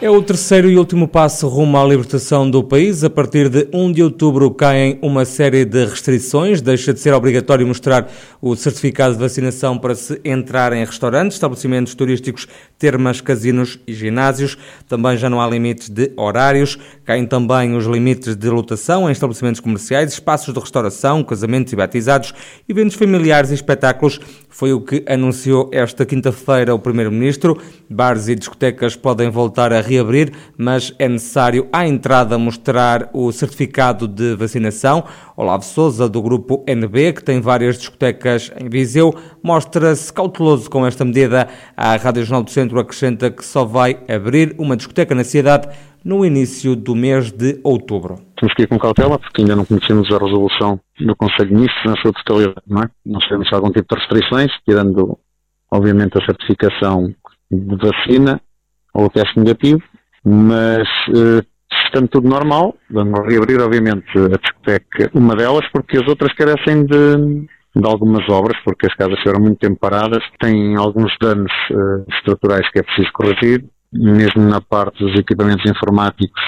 É o terceiro e último passo rumo à libertação do país. A partir de 1 de outubro caem uma série de restrições. Deixa de ser obrigatório mostrar o certificado de vacinação para se entrar em restaurantes, estabelecimentos turísticos, termas, casinos e ginásios. Também já não há limites de horários. Caem também os limites de lotação em estabelecimentos comerciais, espaços de restauração, casamentos e batizados, eventos familiares e espetáculos. Foi o que anunciou esta quinta-feira o Primeiro-Ministro. Bares e discotecas podem voltar a reabrir, mas é necessário à entrada mostrar o certificado de vacinação. Olavo Souza, do grupo NB, que tem várias discotecas em Viseu, mostra-se cauteloso com esta medida. A Rádio Jornal do Centro acrescenta que só vai abrir uma discoteca na cidade no início do mês de outubro. Temos que ir com cautela, porque ainda não conhecemos a resolução do Conselho de Ministros na sua totalidade, não é? Não sabemos algum tipo de restrições, tirando, obviamente, a certificação de vacina, ou teste negativo, mas uh, estando tudo normal, vamos reabrir obviamente a discoteca, uma delas, porque as outras carecem de, de algumas obras, porque as casas foram muito tempo paradas, têm alguns danos uh, estruturais que é preciso corrigir, mesmo na parte dos equipamentos informáticos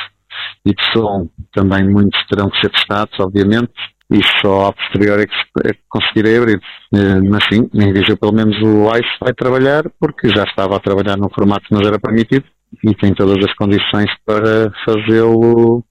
e de som, também muitos terão que ser testados, obviamente, e só a posterior é que, é que conseguirei abrir. Eh, mas sim, em Viseu pelo menos o ICE vai trabalhar, porque já estava a trabalhar num formato que nos era permitido e tem todas as condições para fazê-lo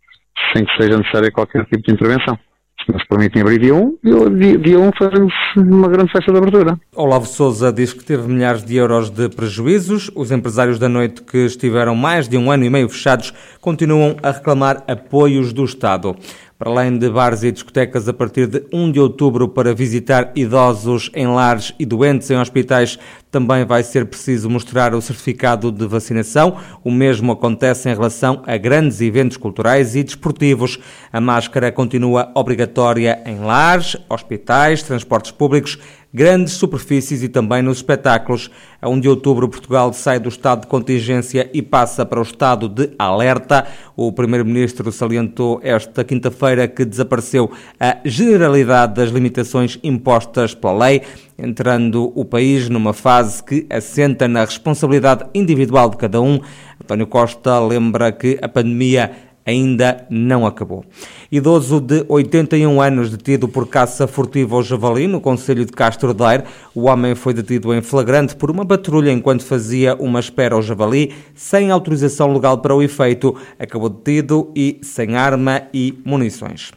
sem que seja necessária qualquer tipo de intervenção. Se nos permitem abrir dia 1, dia, dia 1 fazemos uma grande festa de abertura. Olavo Souza diz que teve milhares de euros de prejuízos. Os empresários da noite que estiveram mais de um ano e meio fechados continuam a reclamar apoios do Estado para além de bares e discotecas a partir de 1 de outubro para visitar idosos em lares e doentes em hospitais, também vai ser preciso mostrar o certificado de vacinação. O mesmo acontece em relação a grandes eventos culturais e desportivos. A máscara continua obrigatória em lares, hospitais, transportes públicos grandes superfícies e também nos espetáculos. A 1 de outubro, Portugal sai do estado de contingência e passa para o estado de alerta. O Primeiro-Ministro salientou esta quinta-feira que desapareceu a generalidade das limitações impostas pela lei, entrando o país numa fase que assenta na responsabilidade individual de cada um. António Costa lembra que a pandemia ainda não acabou. Idoso de 81 anos detido por caça furtiva ao javali no Conselho de Castro Daire. O homem foi detido em flagrante por uma patrulha enquanto fazia uma espera ao javali, sem autorização legal para o efeito. Acabou detido e sem arma e munições.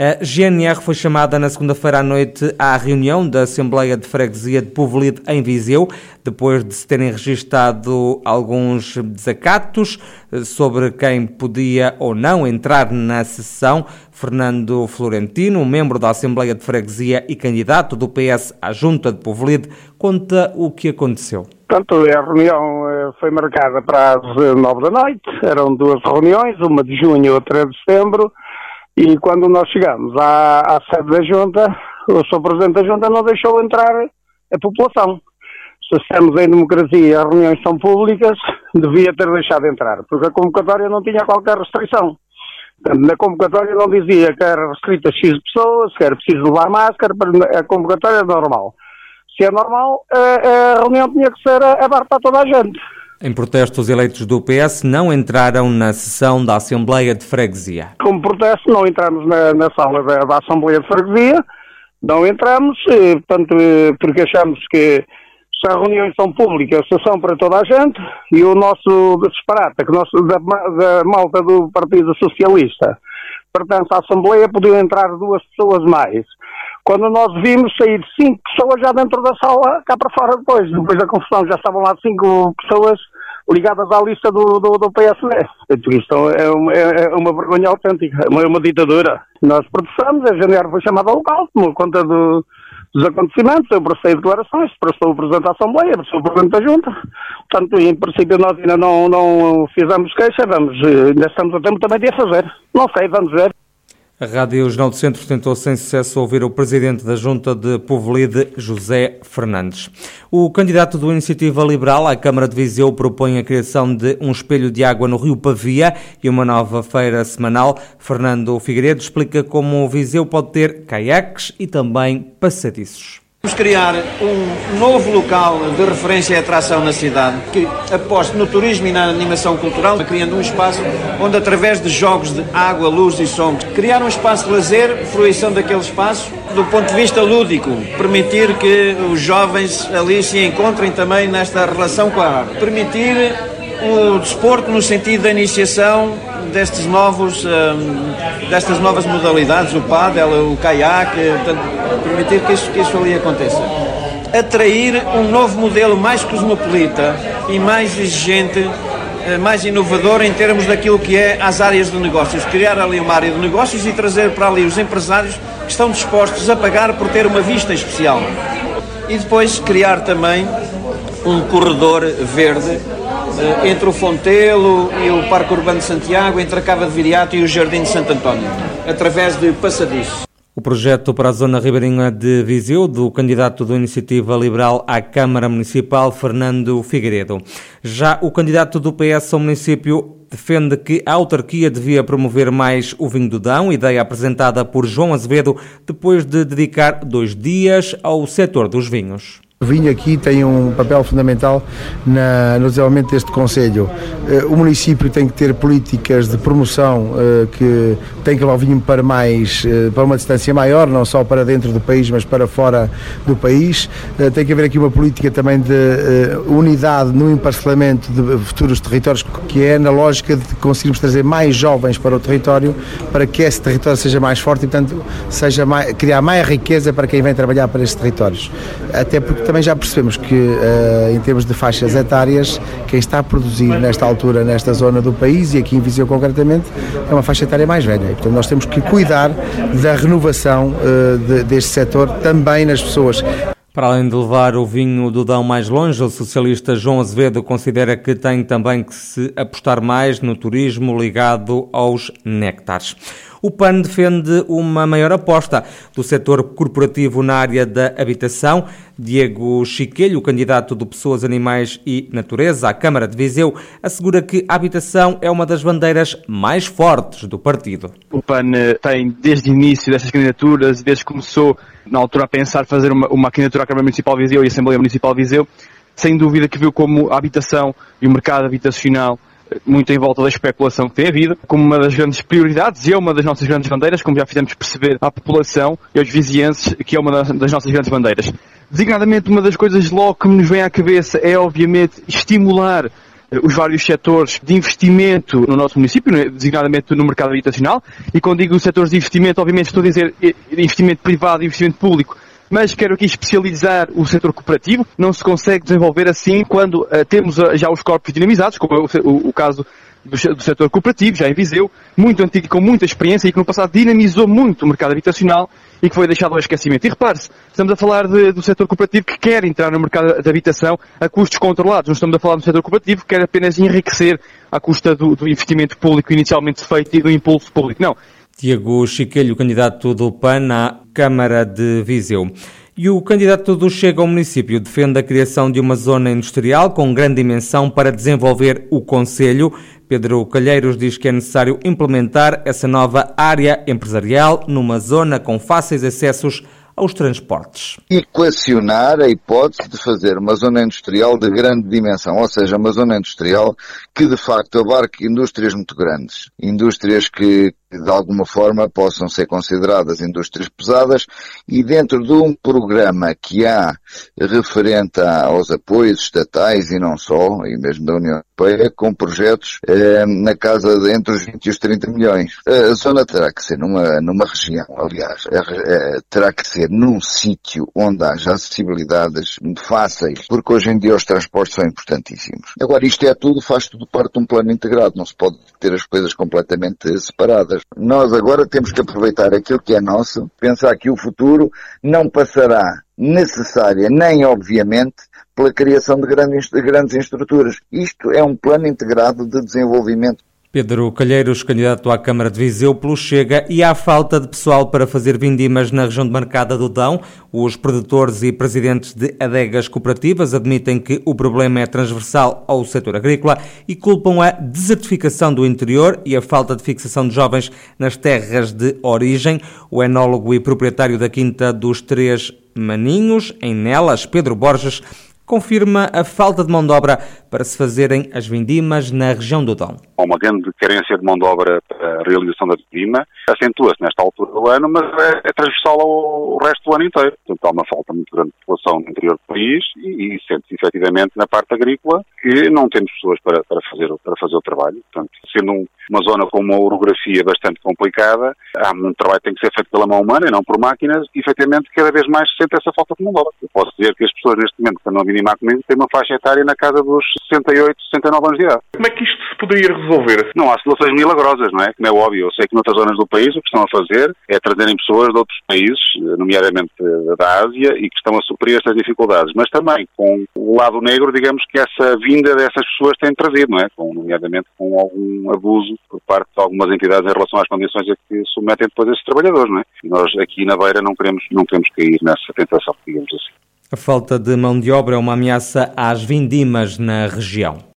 A GNR foi chamada na segunda-feira à noite à reunião da Assembleia de Freguesia de Povelide em Viseu, depois de se terem registado alguns desacatos eh, sobre quem podia ou não entrar na sessão. Fernando Florentino, membro da Assembleia de Freguesia e candidato do PS à Junta de Povelide, conta o que aconteceu. Portanto, a reunião eh, foi marcada para as nove da noite, eram duas reuniões, uma de junho e outra de setembro, e quando nós chegamos à, à sede da Junta, o Sr. Presidente da Junta não deixou entrar a população. Se estamos em democracia as reuniões são públicas, devia ter deixado entrar, porque a convocatória não tinha qualquer restrição. Na convocatória não dizia que era restrita X pessoas, que era preciso levar máscara, a convocatória é normal. Se é normal, a, a reunião tinha que ser aberta a toda a gente. Em protesto, os eleitos do PS não entraram na sessão da Assembleia de Freguesia. Como protesto, não entramos na, na sala da, da, Assembleia de Freguesia, não entramos, eh, portanto, eh, porque achamos que se as reuniões são públicas, são para toda a gente, e o nosso disparate, que nosso, da, da malta do Partido Socialista pertence à Assembleia, podiam entrar duas pessoas mais. Quando nós vimos sair cinco pessoas já dentro da sala, cá para fora depois, depois da confusão, já estavam lá cinco pessoas ligadas à lista do, do, do PSD. Isto é uma, é, é uma vergonha autêntica, é uma, uma ditadura. Nós protestamos, a GNR foi chamada ao local, tomou conta do, dos acontecimentos, eu prestei declarações, prestou o Presidente da Assembleia, prestou o Presidente da Junta. Portanto, em princípio nós ainda não, não fizemos queixa, vamos, ainda estamos a tempo também de a fazer. Não sei, vamos ver. A Rádio Jornal do Centro tentou sem sucesso ouvir o presidente da Junta de Povolide, José Fernandes. O candidato do Iniciativa Liberal à Câmara de Viseu propõe a criação de um espelho de água no Rio Pavia e uma nova feira semanal. Fernando Figueiredo explica como o Viseu pode ter caiaques e também passadiços. Criar um novo local de referência e atração na cidade que aposte no turismo e na animação cultural, criando um espaço onde, através de jogos de água, luz e som, criar um espaço de lazer, fruição daquele espaço do ponto de vista lúdico, permitir que os jovens ali se encontrem também nesta relação com a água, permitir o desporto no sentido da iniciação destes novos, um, destas novas modalidades, o pádel, o caiaque, permitir que isso, que isso ali aconteça. Atrair um novo modelo mais cosmopolita e mais exigente, eh, mais inovador em termos daquilo que é as áreas de negócios. Criar ali uma área de negócios e trazer para ali os empresários que estão dispostos a pagar por ter uma vista especial. E depois criar também um corredor verde entre o Fontelo e o Parque Urbano de Santiago, entre a Cava de Viriato e o Jardim de Santo António, através de passadiços. O projeto para a zona ribeirinha de Viseu, do candidato da Iniciativa Liberal à Câmara Municipal, Fernando Figueiredo. Já o candidato do PS ao município defende que a autarquia devia promover mais o vinho do Dão, ideia apresentada por João Azevedo, depois de dedicar dois dias ao setor dos vinhos. O vinho aqui tem um papel fundamental na, no desenvolvimento deste Conselho. Eh, o município tem que ter políticas de promoção eh, que tem que levar o vinho para, mais, eh, para uma distância maior, não só para dentro do país, mas para fora do país. Tem que haver aqui uma política também de unidade no emparcelamento de futuros territórios, que é na lógica de conseguirmos trazer mais jovens para o território, para que esse território seja mais forte e, portanto, seja mais, criar mais riqueza para quem vem trabalhar para estes territórios. Até porque também já percebemos que, uh, em termos de faixas etárias, quem está a produzir nesta altura, nesta zona do país e aqui em Viseu concretamente, é uma faixa etária mais velha. E, portanto, nós temos que cuidar da renovação uh, de, deste setor também nas pessoas. Para além de levar o vinho do Dão mais longe, o socialista João Azevedo considera que tem também que se apostar mais no turismo ligado aos néctares. O PAN defende uma maior aposta do setor corporativo na área da habitação. Diego Chiquelho, candidato do Pessoas, Animais e Natureza à Câmara de Viseu, assegura que a habitação é uma das bandeiras mais fortes do partido. O PAN eh, tem, desde o início destas candidaturas, desde que começou, na altura, a pensar fazer uma, uma candidatura à Câmara Municipal Viseu e à Assembleia Municipal Viseu, sem dúvida que viu como a habitação e o mercado habitacional muito em volta da especulação que tem havido, como uma das grandes prioridades e é uma das nossas grandes bandeiras, como já fizemos perceber à população e aos vizinhenses, que é uma das nossas grandes bandeiras. Designadamente, uma das coisas logo que me vem à cabeça é, obviamente, estimular eh, os vários setores de investimento no nosso município, é? designadamente no mercado habitacional, e quando digo setores de investimento, obviamente estou a dizer eh, investimento privado e investimento público, mas quero aqui especializar o setor cooperativo. Não se consegue desenvolver assim quando uh, temos uh, já os corpos dinamizados, como é o, o, o caso do, do, setor cooperativo, já em Viseu, muito antigo e com muita experiência e que no passado dinamizou muito o mercado habitacional e que foi deixado ao esquecimento. E repare-se, estamos a falar de, do setor cooperativo que quer entrar no mercado de habitação a custos controlados. Não estamos a falar do setor cooperativo que quer apenas enriquecer à custa do, do investimento público inicialmente feito e do impulso público. Não. Tiago Chiquelho, candidato do PAN à Câmara de Viseu. E o candidato do Chega ao município defende a criação de uma zona industrial com grande dimensão para desenvolver o Conselho. Pedro Calheiros diz que é necessário implementar essa nova área empresarial numa zona com fáceis acessos aos transportes. Equacionar a hipótese de fazer uma zona industrial de grande dimensão, ou seja, uma zona industrial que de facto abarque indústrias muito grandes, indústrias que de alguma forma possam ser consideradas indústrias pesadas e dentro de um programa que há referente aos apoios estatais e não só, e mesmo da União Europeia, com projetos eh, na casa de entre os 20 e os 30 milhões. A zona terá que ser numa, numa região, aliás, eh, terá que ser num sítio onde haja acessibilidades fáceis, porque hoje em dia os transportes são importantíssimos. Agora, isto é tudo, faz tudo parte de um plano integrado, não se pode ter as coisas completamente separadas. Nós agora temos que aproveitar aquilo que é nosso, pensar que o futuro não passará necessária, nem obviamente, pela criação de grandes, de grandes estruturas. Isto é um plano integrado de desenvolvimento Pedro Calheiros, candidato à Câmara de Viseu pelo Chega, e há falta de pessoal para fazer vindimas na região demarcada do Dão. Os produtores e presidentes de adegas cooperativas admitem que o problema é transversal ao setor agrícola e culpam a desertificação do interior e a falta de fixação de jovens nas terras de origem. O enólogo e proprietário da Quinta dos Três Maninhos, em Nelas, Pedro Borges, confirma a falta de mão de obra para se fazerem as vindimas na região do Dão. Há uma grande carência de mão de obra para a realização da vindima, acentua-se nesta altura do ano, mas é, é transversal ao resto do ano inteiro. Portanto, há uma falta muito grande de população no interior do país e, e sente-se efetivamente na parte agrícola que não temos pessoas para, para, fazer, para fazer o trabalho. Portanto, sendo um, uma zona com uma orografia bastante complicada, há um trabalho que tem que ser feito pela mão humana e não por máquinas, e efetivamente cada vez mais se sente essa falta de mão de obra. Eu posso dizer que as pessoas neste momento que estão a minimar comigo têm uma faixa etária na casa dos 68, 69 anos de idade. Como é que isto se poderia resolver? Não há soluções milagrosas, não é? Como é óbvio. Eu sei que noutras zonas do país o que estão a fazer é trazerem pessoas de outros países, nomeadamente da Ásia, e que estão a suprir estas dificuldades. Mas também com o lado negro, digamos que essa vinda dessas pessoas tem trazido, não é? Com, nomeadamente com algum abuso por parte de algumas entidades em relação às condições a que submetem depois esses trabalhadores, não é? E nós aqui na Beira não queremos, não queremos cair nessa tentação, digamos assim. A falta de mão de obra é uma ameaça às vindimas na região.